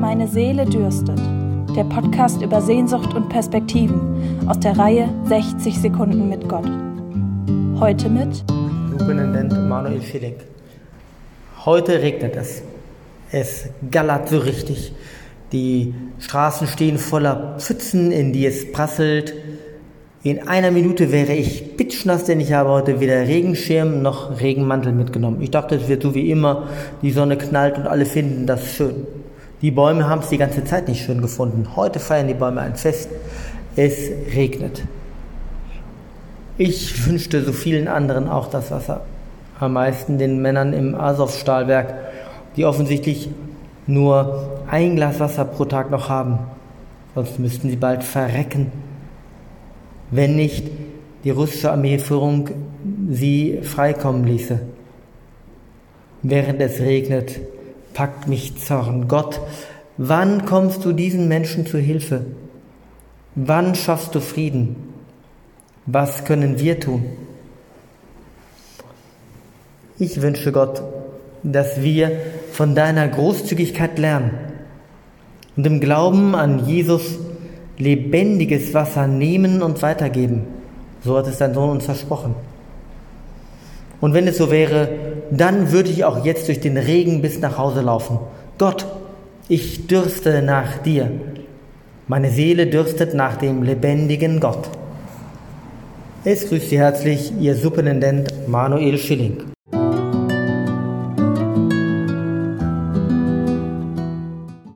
Meine Seele dürstet. Der Podcast über Sehnsucht und Perspektiven aus der Reihe 60 Sekunden mit Gott. Heute mit Superintendent Manuel Schilling. Heute regnet es. Es gallert so richtig. Die Straßen stehen voller Pfützen, in die es prasselt. In einer Minute wäre ich pitschnass, denn ich habe heute weder Regenschirm noch Regenmantel mitgenommen. Ich dachte, es wird so wie immer, die Sonne knallt und alle finden das schön. Die Bäume haben es die ganze Zeit nicht schön gefunden. Heute feiern die Bäume ein Fest. Es regnet. Ich wünschte so vielen anderen auch das Wasser. Am meisten den Männern im Azov-Stahlwerk, die offensichtlich nur ein Glas Wasser pro Tag noch haben. Sonst müssten sie bald verrecken wenn nicht die russische Armeeführung sie freikommen ließe. Während es regnet, packt mich Zorn. Gott, wann kommst du diesen Menschen zu Hilfe? Wann schaffst du Frieden? Was können wir tun? Ich wünsche Gott, dass wir von deiner Großzügigkeit lernen und im Glauben an Jesus lebendiges Wasser nehmen und weitergeben. So hat es dein Sohn uns versprochen. Und wenn es so wäre, dann würde ich auch jetzt durch den Regen bis nach Hause laufen. Gott, ich dürste nach dir. Meine Seele dürstet nach dem lebendigen Gott. Es grüßt Sie herzlich Ihr Superintendent Manuel Schilling.